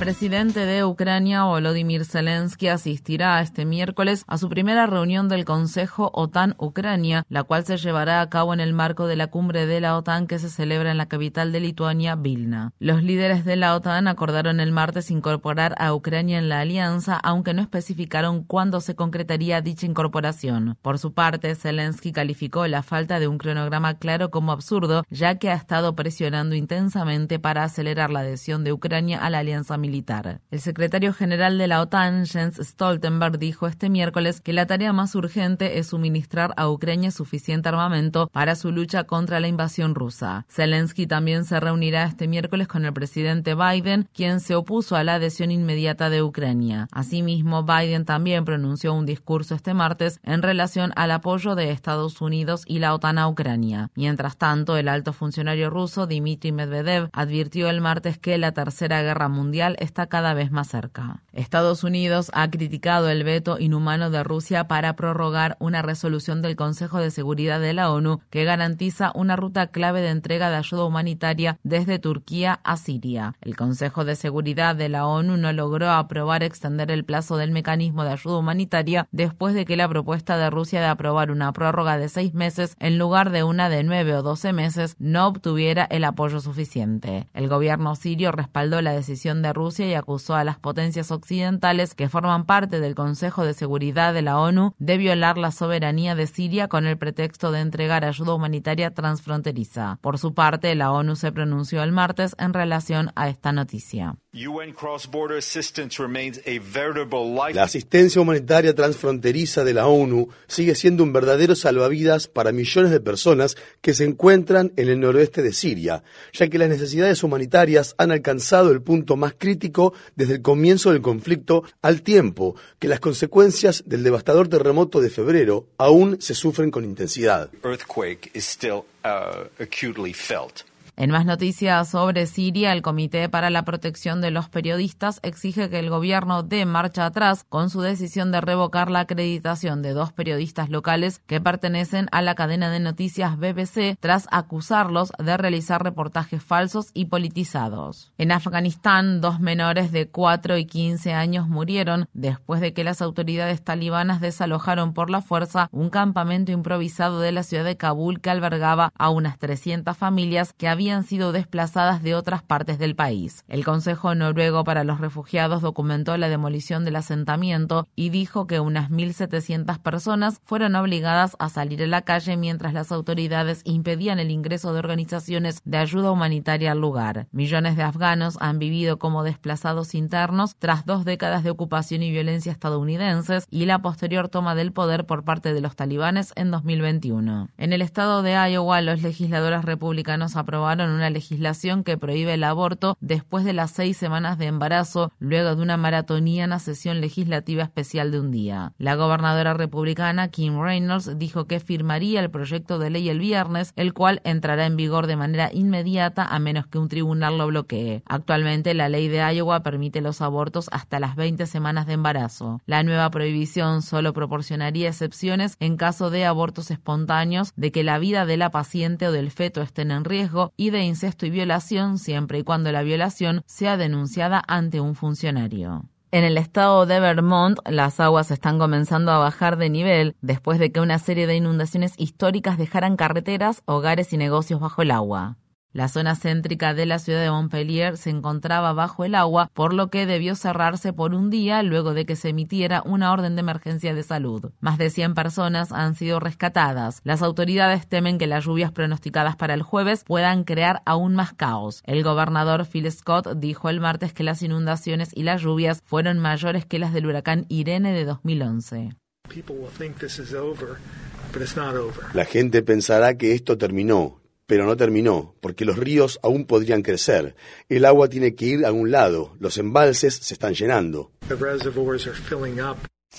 Presidente de Ucrania, Volodymyr Zelensky, asistirá este miércoles a su primera reunión del Consejo OTAN-Ucrania, la cual se llevará a cabo en el marco de la cumbre de la OTAN que se celebra en la capital de Lituania, Vilna. Los líderes de la OTAN acordaron el martes incorporar a Ucrania en la alianza, aunque no especificaron cuándo se concretaría dicha incorporación. Por su parte, Zelensky calificó la falta de un cronograma claro como absurdo, ya que ha estado presionando intensamente para acelerar la adhesión de Ucrania a la alianza militar. El secretario general de la OTAN, Jens Stoltenberg, dijo este miércoles que la tarea más urgente es suministrar a Ucrania suficiente armamento para su lucha contra la invasión rusa. Zelensky también se reunirá este miércoles con el presidente Biden, quien se opuso a la adhesión inmediata de Ucrania. Asimismo, Biden también pronunció un discurso este martes en relación al apoyo de Estados Unidos y la OTAN a Ucrania. Mientras tanto, el alto funcionario ruso Dmitry Medvedev advirtió el martes que la Tercera Guerra Mundial está cada vez más cerca. Estados Unidos ha criticado el veto inhumano de Rusia para prorrogar una resolución del Consejo de Seguridad de la ONU que garantiza una ruta clave de entrega de ayuda humanitaria desde Turquía a Siria. El Consejo de Seguridad de la ONU no logró aprobar extender el plazo del mecanismo de ayuda humanitaria después de que la propuesta de Rusia de aprobar una prórroga de seis meses en lugar de una de nueve o doce meses no obtuviera el apoyo suficiente. El gobierno sirio respaldó la decisión de Rusia y acusó a las potencias occidentales que forman parte del Consejo de Seguridad de la ONU de violar la soberanía de Siria con el pretexto de entregar ayuda humanitaria transfronteriza. Por su parte, la ONU se pronunció el martes en relación a esta noticia. La asistencia humanitaria transfronteriza de la ONU sigue siendo un verdadero salvavidas para millones de personas que se encuentran en el noroeste de Siria, ya que las necesidades humanitarias han alcanzado el punto más crítico desde el comienzo del conflicto al tiempo que las consecuencias del devastador terremoto de febrero aún se sufren con intensidad. En más noticias sobre Siria, el Comité para la Protección de los Periodistas exige que el gobierno dé marcha atrás con su decisión de revocar la acreditación de dos periodistas locales que pertenecen a la cadena de noticias BBC tras acusarlos de realizar reportajes falsos y politizados. En Afganistán, dos menores de 4 y 15 años murieron después de que las autoridades talibanas desalojaron por la fuerza un campamento improvisado de la ciudad de Kabul que albergaba a unas 300 familias que habían han sido desplazadas de otras partes del país. El Consejo Noruego para los Refugiados documentó la demolición del asentamiento y dijo que unas 1.700 personas fueron obligadas a salir a la calle mientras las autoridades impedían el ingreso de organizaciones de ayuda humanitaria al lugar. Millones de afganos han vivido como desplazados internos tras dos décadas de ocupación y violencia estadounidenses y la posterior toma del poder por parte de los talibanes en 2021. En el estado de Iowa, los legisladores republicanos aprobaron en una legislación que prohíbe el aborto después de las seis semanas de embarazo, luego de una maratoniana sesión legislativa especial de un día. La gobernadora republicana Kim Reynolds dijo que firmaría el proyecto de ley el viernes, el cual entrará en vigor de manera inmediata a menos que un tribunal lo bloquee. Actualmente, la ley de Iowa permite los abortos hasta las 20 semanas de embarazo. La nueva prohibición solo proporcionaría excepciones en caso de abortos espontáneos, de que la vida de la paciente o del feto estén en riesgo y de incesto y violación siempre y cuando la violación sea denunciada ante un funcionario. En el estado de Vermont, las aguas están comenzando a bajar de nivel después de que una serie de inundaciones históricas dejaran carreteras, hogares y negocios bajo el agua. La zona céntrica de la ciudad de Montpellier se encontraba bajo el agua, por lo que debió cerrarse por un día luego de que se emitiera una orden de emergencia de salud. Más de 100 personas han sido rescatadas. Las autoridades temen que las lluvias pronosticadas para el jueves puedan crear aún más caos. El gobernador Phil Scott dijo el martes que las inundaciones y las lluvias fueron mayores que las del huracán Irene de 2011. La gente pensará que esto terminó, pero no terminó, porque los ríos aún podrían crecer. El agua tiene que ir a un lado, los embalses se están llenando.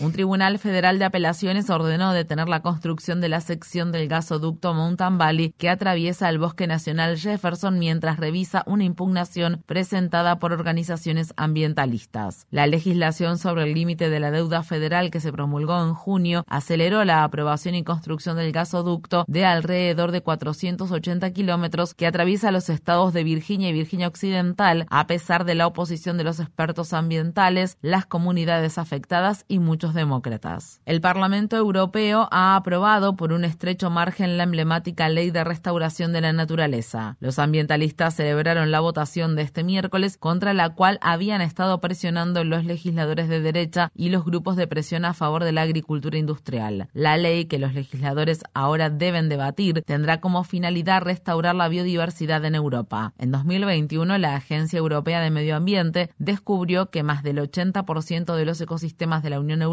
Un tribunal federal de apelaciones ordenó detener la construcción de la sección del gasoducto Mountain Valley que atraviesa el bosque nacional Jefferson mientras revisa una impugnación presentada por organizaciones ambientalistas. La legislación sobre el límite de la deuda federal que se promulgó en junio aceleró la aprobación y construcción del gasoducto de alrededor de 480 kilómetros que atraviesa los estados de Virginia y Virginia Occidental a pesar de la oposición de los expertos ambientales, las comunidades afectadas y muchos demócratas. El Parlamento Europeo ha aprobado por un estrecho margen la emblemática Ley de Restauración de la Naturaleza. Los ambientalistas celebraron la votación de este miércoles contra la cual habían estado presionando los legisladores de derecha y los grupos de presión a favor de la agricultura industrial. La ley que los legisladores ahora deben debatir tendrá como finalidad restaurar la biodiversidad en Europa. En 2021, la Agencia Europea de Medio Ambiente descubrió que más del 80% de los ecosistemas de la Unión Europea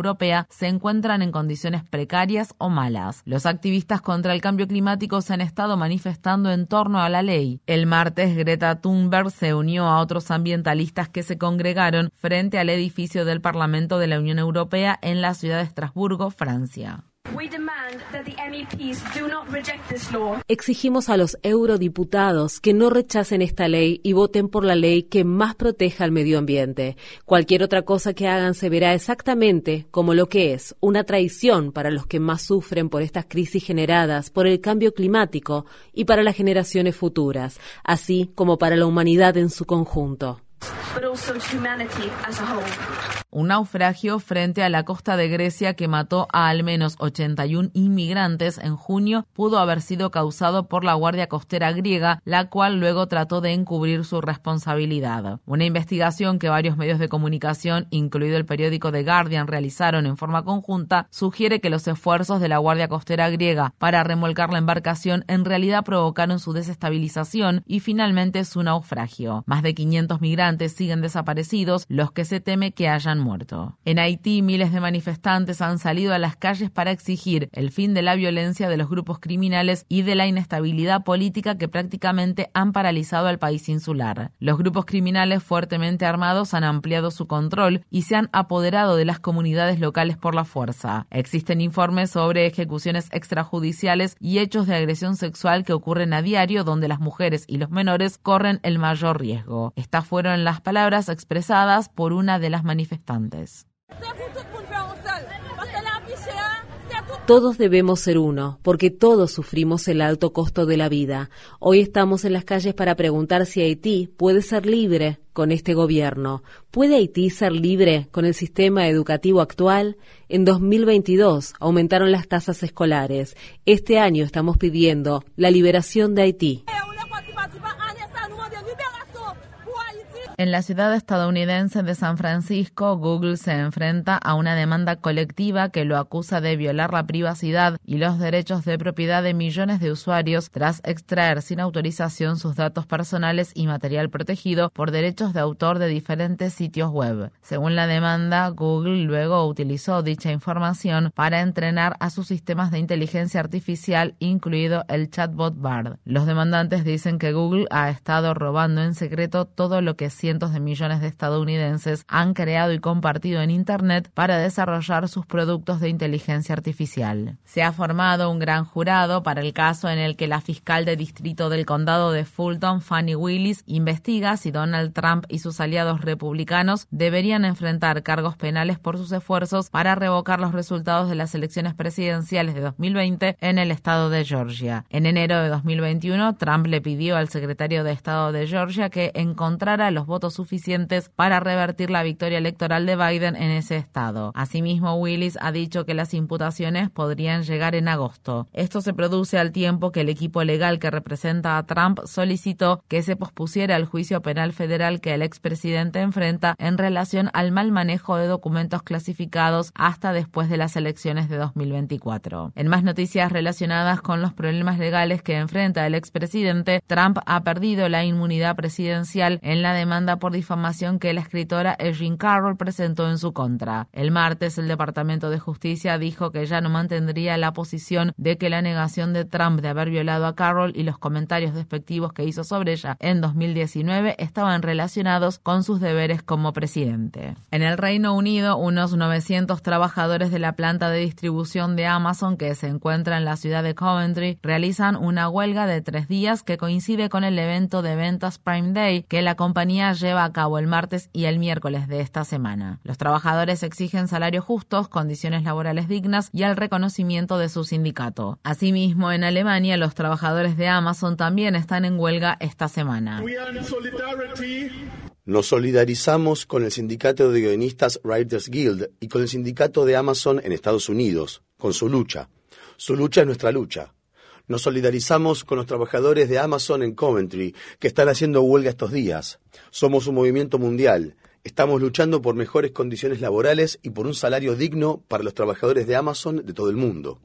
se encuentran en condiciones precarias o malas. Los activistas contra el cambio climático se han estado manifestando en torno a la ley. El martes, Greta Thunberg se unió a otros ambientalistas que se congregaron frente al edificio del Parlamento de la Unión Europea en la ciudad de Estrasburgo, Francia. Exigimos a los eurodiputados que no rechacen esta ley y voten por la ley que más proteja al medio ambiente. Cualquier otra cosa que hagan se verá exactamente como lo que es, una traición para los que más sufren por estas crisis generadas por el cambio climático y para las generaciones futuras, así como para la humanidad en su conjunto. Un naufragio frente a la costa de Grecia que mató a al menos 81 inmigrantes en junio pudo haber sido causado por la Guardia Costera griega, la cual luego trató de encubrir su responsabilidad. Una investigación que varios medios de comunicación, incluido el periódico The Guardian, realizaron en forma conjunta, sugiere que los esfuerzos de la Guardia Costera griega para remolcar la embarcación en realidad provocaron su desestabilización y finalmente su naufragio. Más de 500 migrantes siguen desaparecidos, los que se teme que hayan muerto. En Haití, miles de manifestantes han salido a las calles para exigir el fin de la violencia de los grupos criminales y de la inestabilidad política que prácticamente han paralizado al país insular. Los grupos criminales fuertemente armados han ampliado su control y se han apoderado de las comunidades locales por la fuerza. Existen informes sobre ejecuciones extrajudiciales y hechos de agresión sexual que ocurren a diario donde las mujeres y los menores corren el mayor riesgo. Estas fueron las palabras expresadas por una de las manifestantes. Todos debemos ser uno, porque todos sufrimos el alto costo de la vida. Hoy estamos en las calles para preguntar si Haití puede ser libre con este gobierno. ¿Puede Haití ser libre con el sistema educativo actual? En 2022 aumentaron las tasas escolares. Este año estamos pidiendo la liberación de Haití. En la ciudad estadounidense de San Francisco, Google se enfrenta a una demanda colectiva que lo acusa de violar la privacidad y los derechos de propiedad de millones de usuarios tras extraer sin autorización sus datos personales y material protegido por derechos de autor de diferentes sitios web. Según la demanda, Google luego utilizó dicha información para entrenar a sus sistemas de inteligencia artificial, incluido el chatbot Bard. Los demandantes dicen que Google ha estado robando en secreto todo lo que cientos de millones de estadounidenses han creado y compartido en Internet para desarrollar sus productos de inteligencia artificial. Se ha formado un gran jurado para el caso en el que la fiscal de distrito del condado de Fulton, Fanny Willis, investiga si Donald Trump y sus aliados republicanos deberían enfrentar cargos penales por sus esfuerzos para revocar los resultados de las elecciones presidenciales de 2020 en el estado de Georgia. En enero de 2021, Trump le pidió al secretario de Estado de Georgia que encontrara los votos suficientes para revertir la victoria electoral de Biden en ese estado. Asimismo, Willis ha dicho que las imputaciones podrían llegar en agosto. Esto se produce al tiempo que el equipo legal que representa a Trump solicitó que se pospusiera el juicio penal federal que el expresidente enfrenta en relación al mal manejo de documentos clasificados hasta después de las elecciones de 2024. En más noticias relacionadas con los problemas legales que enfrenta el expresidente, Trump ha perdido la inmunidad presidencial en la demanda por difamación que la escritora Erin Carroll presentó en su contra. El martes, el Departamento de Justicia dijo que ya no mantendría la posición de que la negación de Trump de haber violado a Carroll y los comentarios despectivos que hizo sobre ella en 2019 estaban relacionados con sus deberes como presidente. En el Reino Unido, unos 900 trabajadores de la planta de distribución de Amazon que se encuentra en la ciudad de Coventry realizan una huelga de tres días que coincide con el evento de ventas Prime Day que la compañía lleva a cabo el martes y el miércoles de esta semana. Los trabajadores exigen salarios justos, condiciones laborales dignas y el reconocimiento de su sindicato. Asimismo, en Alemania, los trabajadores de Amazon también están en huelga esta semana. Nos solidarizamos con el sindicato de guionistas Writers Guild y con el sindicato de Amazon en Estados Unidos, con su lucha. Su lucha es nuestra lucha. Nos solidarizamos con los trabajadores de Amazon en Coventry, que están haciendo huelga estos días. Somos un movimiento mundial. Estamos luchando por mejores condiciones laborales y por un salario digno para los trabajadores de Amazon de todo el mundo.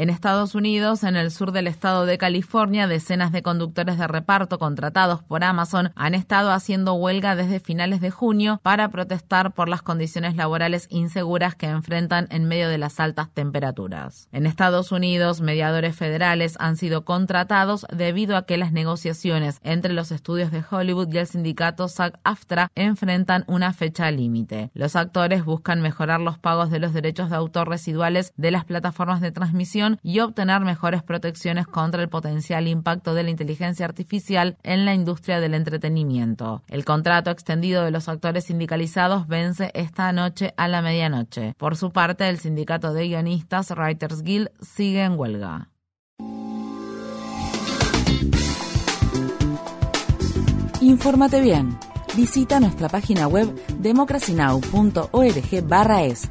En Estados Unidos, en el sur del estado de California, decenas de conductores de reparto contratados por Amazon han estado haciendo huelga desde finales de junio para protestar por las condiciones laborales inseguras que enfrentan en medio de las altas temperaturas. En Estados Unidos, mediadores federales han sido contratados debido a que las negociaciones entre los estudios de Hollywood y el sindicato SAG-AFTRA enfrentan una fecha límite. Los actores buscan mejorar los pagos de los derechos de autor residuales de las plataformas de transmisión y obtener mejores protecciones contra el potencial impacto de la inteligencia artificial en la industria del entretenimiento. El contrato extendido de los actores sindicalizados vence esta noche a la medianoche. Por su parte, el sindicato de guionistas Writers Guild sigue en huelga. Infórmate bien. Visita nuestra página web democracynow.org/es.